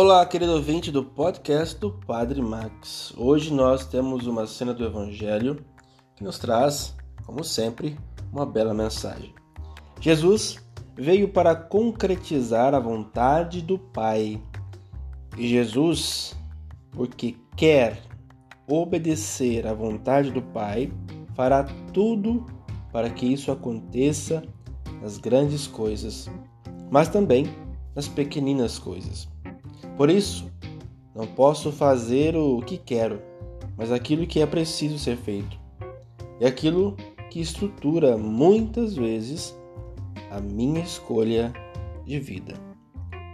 Olá, querido ouvinte do podcast do Padre Max. Hoje nós temos uma cena do Evangelho que nos traz, como sempre, uma bela mensagem. Jesus veio para concretizar a vontade do Pai. E Jesus, porque quer obedecer à vontade do Pai, fará tudo para que isso aconteça nas grandes coisas, mas também nas pequeninas coisas. Por isso, não posso fazer o que quero, mas aquilo que é preciso ser feito. E aquilo que estrutura muitas vezes a minha escolha de vida,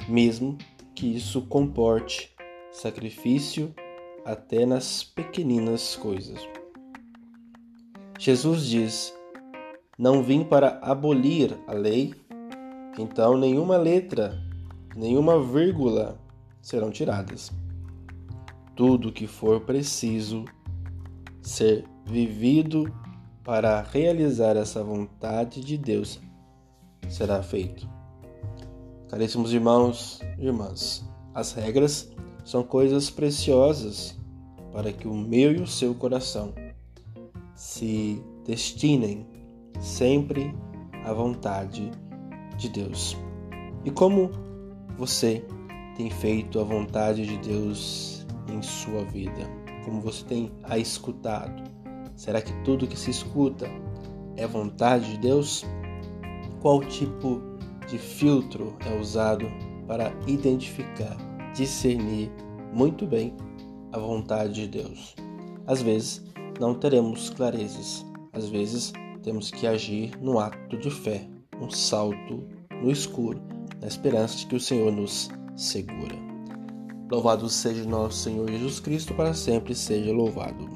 mesmo que isso comporte sacrifício até nas pequeninas coisas. Jesus diz: Não vim para abolir a lei, então nenhuma letra, nenhuma vírgula serão tiradas. Tudo que for preciso ser vivido para realizar essa vontade de Deus será feito. Caríssimos irmãos e irmãs, as regras são coisas preciosas para que o meu e o seu coração se destinem sempre à vontade de Deus. E como você tem feito a vontade de Deus em sua vida? Como você tem a escutado? Será que tudo que se escuta é vontade de Deus? Qual tipo de filtro é usado para identificar, discernir muito bem a vontade de Deus? Às vezes não teremos clarezas, às vezes temos que agir no ato de fé, um salto no escuro, na esperança de que o Senhor nos segura. Louvado seja nosso Senhor Jesus Cristo, para sempre seja louvado.